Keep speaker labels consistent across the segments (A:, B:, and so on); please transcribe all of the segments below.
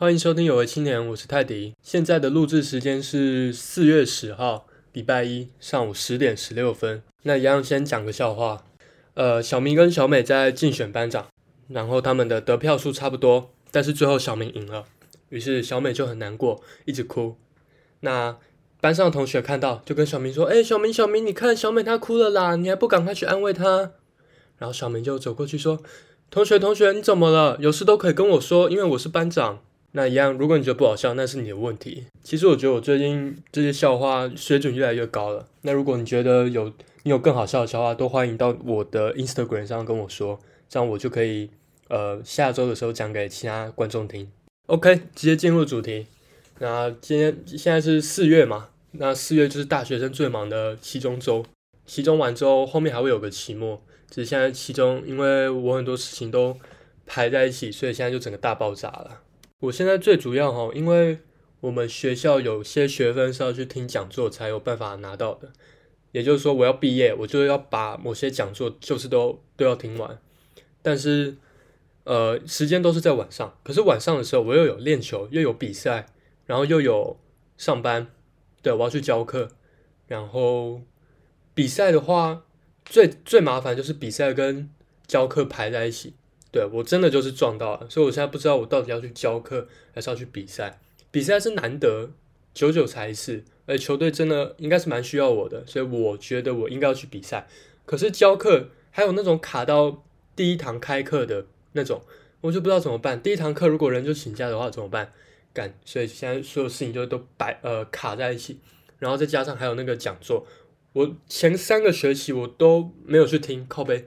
A: 欢迎收听有为青年，我是泰迪。现在的录制时间是四月十号，礼拜一上午十点十六分。那一样先讲个笑话。呃，小明跟小美在竞选班长，然后他们的得票数差不多，但是最后小明赢了，于是小美就很难过，一直哭。那班上的同学看到，就跟小明说：“哎，小明，小明，你看小美她哭了啦，你还不赶快去安慰她？”然后小明就走过去说：“同学，同学，你怎么了？有事都可以跟我说，因为我是班长。”那一样，如果你觉得不好笑，那是你的问题。其实我觉得我最近这些笑话水准越来越高了。那如果你觉得有你有更好笑的笑话，都欢迎到我的 Instagram 上跟我说，这样我就可以呃下周的时候讲给其他观众听。OK，直接进入主题。那今天现在是四月嘛？那四月就是大学生最忙的期中周。期中完之后，后面还会有个期末。只是现在期中，因为我很多事情都排在一起，所以现在就整个大爆炸了。我现在最主要哈，因为我们学校有些学分是要去听讲座才有办法拿到的，也就是说我要毕业，我就要把某些讲座就是都都要听完。但是呃，时间都是在晚上，可是晚上的时候我又有练球，又有比赛，然后又有上班，对，我要去教课。然后比赛的话，最最麻烦就是比赛跟教课排在一起。对我真的就是撞到了，所以我现在不知道我到底要去教课还是要去比赛。比赛是难得，久久才一次，而球队真的应该是蛮需要我的，所以我觉得我应该要去比赛。可是教课还有那种卡到第一堂开课的那种，我就不知道怎么办。第一堂课如果人就请假的话怎么办？干，所以现在所有事情就都摆呃卡在一起，然后再加上还有那个讲座，我前三个学期我都没有去听，靠背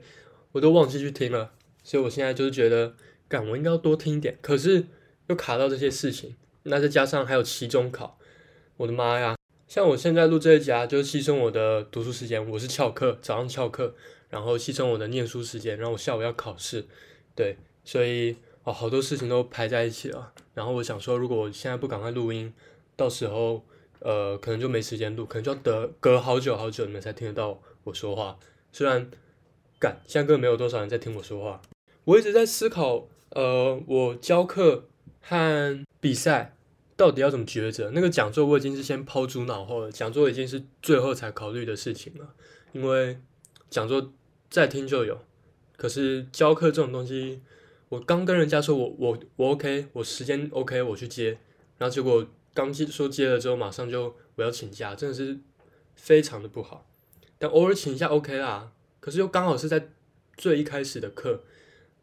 A: 我都忘记去听了。所以我现在就是觉得，干我应该要多听一点，可是又卡到这些事情，那再加上还有期中考，我的妈呀！像我现在录这一集啊，就是牺牲我的读书时间，我是翘课，早上翘课，然后牺牲我的念书时间，然后我下午要考试，对，所以哦，好多事情都排在一起了。然后我想说，如果我现在不赶快录音，到时候呃，可能就没时间录，可能就要隔隔好久好久，你们才听得到我说话。虽然干，现在根本没有多少人在听我说话。我一直在思考，呃，我教课和比赛到底要怎么抉择？那个讲座我已经是先抛诸脑后了，讲座已经是最后才考虑的事情了。因为讲座再听就有，可是教课这种东西，我刚跟人家说我我我 OK，我时间 OK，我去接，然后结果刚接说接了之后，马上就我要请假，真的是非常的不好。但偶尔请一下 OK 啦，可是又刚好是在最一开始的课。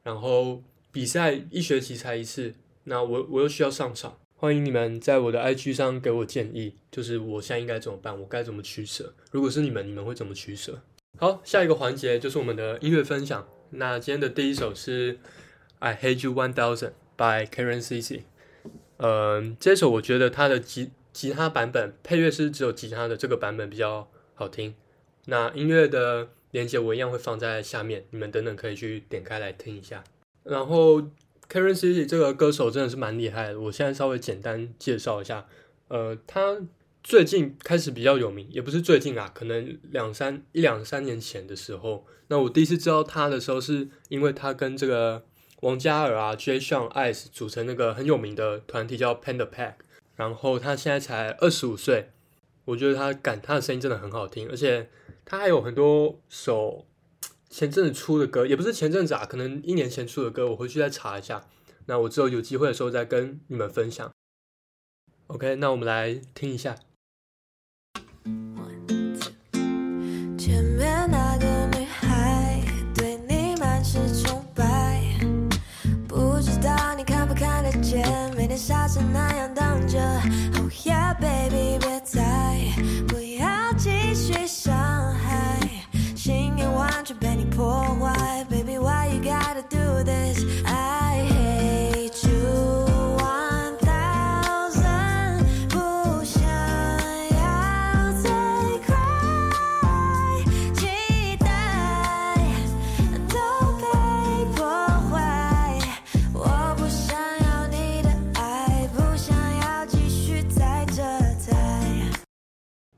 A: 然后比赛一学期才一次，那我我又需要上场。欢迎你们在我的 IG 上给我建议，就是我现在应该怎么办，我该怎么取舍？如果是你们，你们会怎么取舍？好，下一个环节就是我们的音乐分享。那今天的第一首是《I Hate You One Thousand》by Karen CC。嗯，这首我觉得它的吉吉他版本配乐是只有吉他的这个版本比较好听。那音乐的。链接我一样会放在下面，你们等等可以去点开来听一下。然后 Karen City 这个歌手真的是蛮厉害的，我现在稍微简单介绍一下。呃，他最近开始比较有名，也不是最近啊，可能两三一两三年前的时候，那我第一次知道他的时候，是因为他跟这个王嘉尔啊、Jay Sean Ice 组成那个很有名的团体叫 Panda Pack。然后他现在才二十五岁，我觉得他感他的声音真的很好听，而且。他还有很多首 前阵子出的歌，也不是前阵子啊，可能一年前出的歌，我回去再查一下。那我之后有机会的时候再跟你们分享。OK，那我们来听一下。前面那个女孩对你满是崇拜，不知道你看不看得见，每天傻成那样等着。Oh yeah baby，别再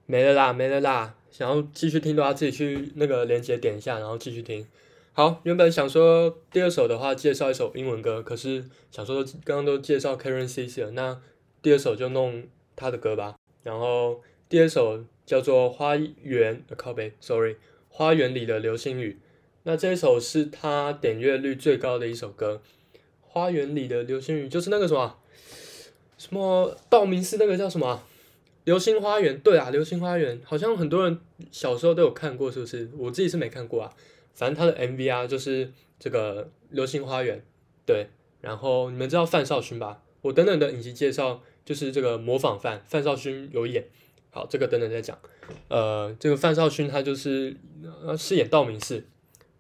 A: 没了啦，没了啦！想要继续听的话，自己去那个链接点一下，然后继续听。好，原本想说第二首的话介绍一首英文歌，可是想说刚刚都介绍 Karen C 了，那第二首就弄他的歌吧。然后第二首叫做《花园》，靠背，sorry，《花园里的流星雨》。那这一首是他点阅率最高的一首歌，《花园里的流星雨》就是那个什么什么道明寺那个叫什么《流星花园》？对啊，《流星花园》好像很多人小时候都有看过，是不是？我自己是没看过啊。反正他的 MV 啊，就是这个《流星花园》，对。然后你们知道范少勋吧？我等等的影集介绍就是这个模仿范，范少勋有演。好，这个等等再讲。呃，这个范少勋他就是呃饰演道明寺。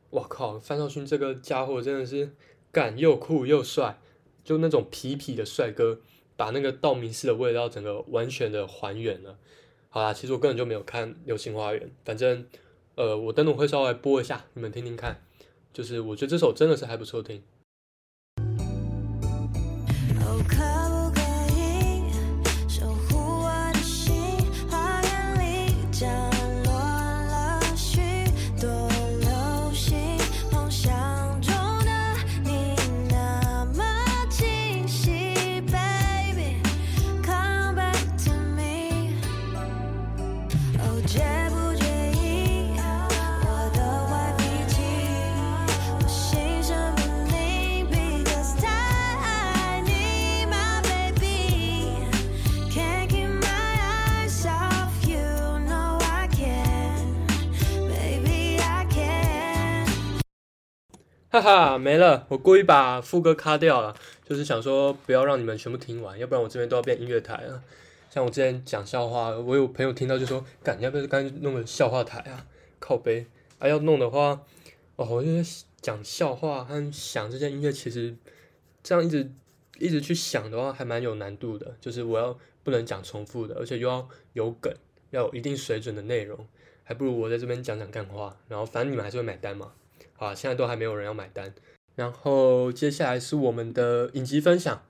A: 我靠，范少勋这个家伙真的是干又酷又帅，就那种痞痞的帅哥，把那个道明寺的味道整个完全的还原了。好啦，其实我根本就没有看《流星花园》，反正。呃，我等等会稍微播一下，你们听听看。就是我觉得这首真的是还不错听。哈哈，没了！我故意把副歌卡掉了，就是想说不要让你们全部听完，要不然我这边都要变音乐台了。像我之前讲笑话，我有朋友听到就说：“干，要不要干弄个笑话台啊？靠背啊！要弄的话，哦，我觉得讲笑话和想这些音乐，其实这样一直一直去想的话，还蛮有难度的。就是我要不能讲重复的，而且又要有梗，要有一定水准的内容，还不如我在这边讲讲干话，然后反正你们还是会买单嘛。”啊，现在都还没有人要买单。然后接下来是我们的影集分享。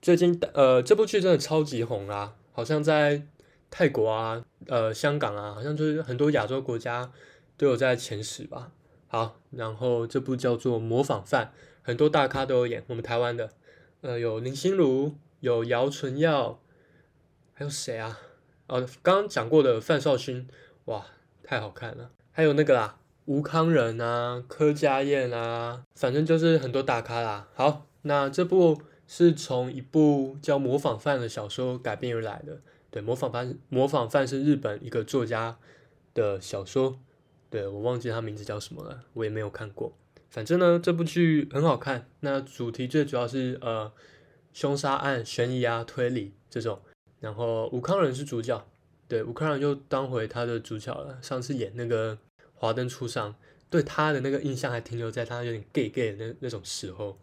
A: 最近呃，这部剧真的超级红啦，好像在泰国啊、呃香港啊，好像就是很多亚洲国家都有在前十吧。好，然后这部叫做《模仿犯》，很多大咖都有演。我们台湾的，呃，有林心如，有姚纯耀，还有谁啊？哦，刚刚讲过的范少勋，哇，太好看了。还有那个啦。吴康仁啊，柯佳燕啊，反正就是很多大咖啦。好，那这部是从一部叫《模仿犯》的小说改编而来的。对，《模仿犯》《模仿犯》是日本一个作家的小说。对我忘记他名字叫什么了，我也没有看过。反正呢，这部剧很好看。那主题最主要是呃，凶杀案、悬疑啊、推理这种。然后吴康仁是主角，对，吴康仁就当回他的主角了。上次演那个。华灯初上，对他的那个印象还停留在他有点 gay gay 的那那种时候。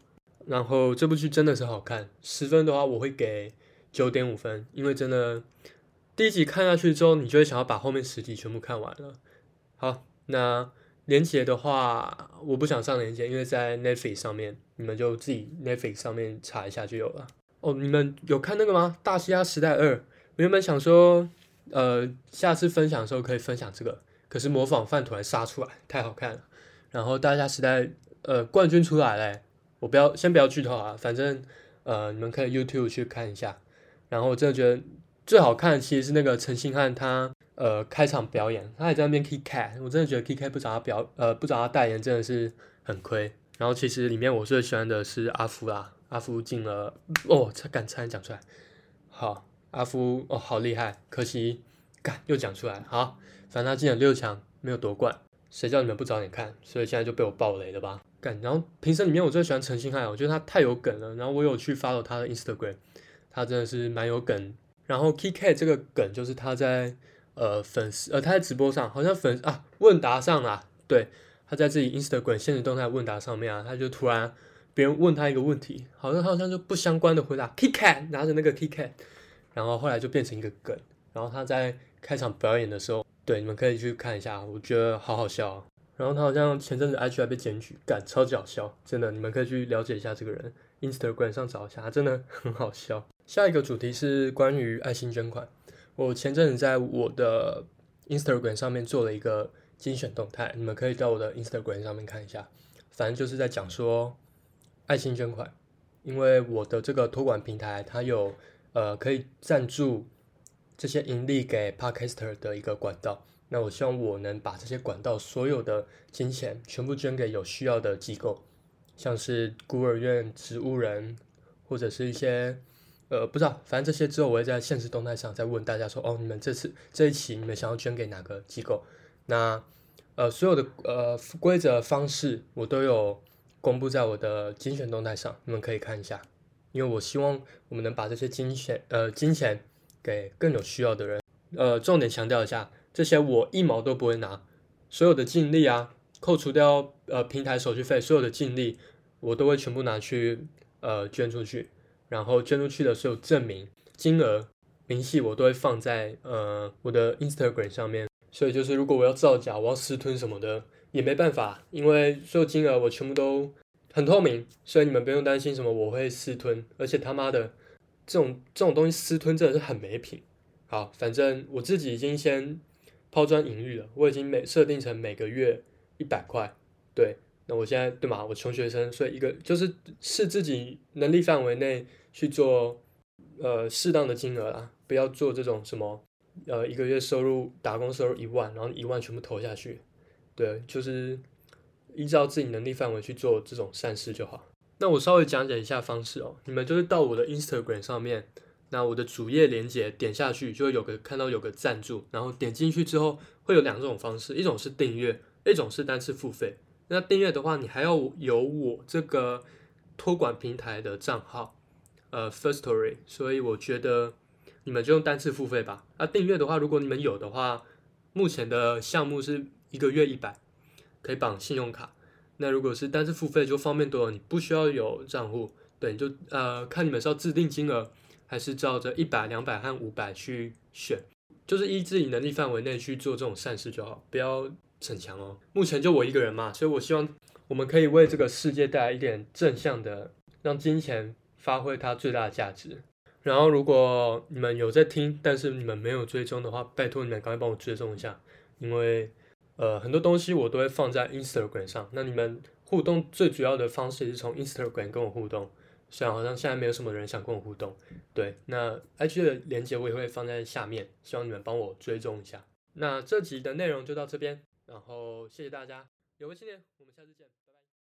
A: 然后这部剧真的是好看，十分的话我会给九点五分，因为真的第一集看下去之后，你就会想要把后面十集全部看完了。好，那连接的话，我不想上连接，因为在 Netflix 上面，你们就自己 Netflix 上面查一下就有了。哦，你们有看那个吗？《大西亚时代二》？我原本想说，呃，下次分享的时候可以分享这个。可是模仿饭突然杀出来，太好看了。然后大家时代呃冠军出来嘞，我不要先不要剧透啊，反正呃你们可以 YouTube 去看一下。然后我真的觉得最好看的其实是那个陈星汉他呃开场表演，他还在那边 K K，我真的觉得 K K 不找他表呃不找他代言真的是很亏。然后其实里面我最喜欢的是阿夫啦，阿夫进了哦，才敢差点讲出来。好，阿夫哦好厉害，可惜敢又讲出来好。反正他进了六强，没有夺冠，谁叫你们不早点看？所以现在就被我爆雷了吧？干，然后评审里面我最喜欢陈星汉，我觉得他太有梗了。然后我有去 follow 他的 Instagram，他真的是蛮有梗。然后 KK 这个梗就是他在呃粉丝呃他在直播上好像粉啊问答上啊，对，他在自己 Instagram 现实动态问答上面啊，他就突然别人问他一个问题，好像他好像就不相关的回答，KK 拿着那个 KK，然后后来就变成一个梗。然后他在开场表演的时候。对，你们可以去看一下，我觉得好好笑。然后他好像前阵子 IG 还被检举，干超级好笑，真的，你们可以去了解一下这个人，Instagram 上找一下，他真的很好笑。下一个主题是关于爱心捐款，我前阵子在我的 Instagram 上面做了一个精选动态，你们可以到我的 Instagram 上面看一下。反正就是在讲说爱心捐款，因为我的这个托管平台它有呃可以赞助这些盈利给 Podcaster 的一个管道。那我希望我能把这些管道所有的金钱全部捐给有需要的机构，像是孤儿院、植物人，或者是一些呃不知道，反正这些之后我会在现实动态上再问大家说，哦，你们这次这一期你们想要捐给哪个机构？那呃所有的呃规则方式我都有公布在我的精选动态上，你们可以看一下，因为我希望我们能把这些金钱呃金钱给更有需要的人。呃，重点强调一下。这些我一毛都不会拿，所有的净利啊，扣除掉呃平台手续费，所有的净利我都会全部拿去呃捐出去，然后捐出去的所有证明、金额、明细我都会放在呃我的 Instagram 上面。所以就是如果我要造假，我要私吞什么的也没办法，因为所有金额我全部都很透明，所以你们不用担心什么我会私吞。而且他妈的这种这种东西私吞真的是很没品。好，反正我自己已经先。抛砖引玉了，我已经每设定成每个月一百块，对，那我现在对嘛，我穷学生，所以一个就是是自己能力范围内去做，呃，适当的金额啦，不要做这种什么，呃，一个月收入打工收入一万，然后一万全部投下去，对，就是依照自己能力范围去做这种善事就好。那我稍微讲解一下方式哦，你们就是到我的 Instagram 上面。那我的主页连接点下去，就会有个看到有个赞助，然后点进去之后会有两种方式，一种是订阅，一种是单次付费。那订阅的话，你还要有我这个托管平台的账号，呃，Firstory。所以我觉得你们就用单次付费吧。那订阅的话，如果你们有的话，目前的项目是一个月一百，可以绑信用卡。那如果是单次付费，就方便多了，你不需要有账户，对，就呃看你们是要自定金额。还是照着一百、两百和五百去选，就是依自己能力范围内去做这种善事就好，不要逞强哦。目前就我一个人嘛，所以我希望我们可以为这个世界带来一点正向的，让金钱发挥它最大的价值。然后，如果你们有在听，但是你们没有追踪的话，拜托你们赶快帮我追踪一下，因为呃很多东西我都会放在 Instagram 上。那你们互动最主要的方式是从 Instagram 跟我互动。虽然好像现在没有什么人想跟我互动，对，那 IG 的链接我也会放在下面，希望你们帮我追踪一下。那这集的内容就到这边，然后谢谢大家，有个新年，我们下次见。